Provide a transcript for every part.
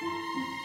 Música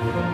Música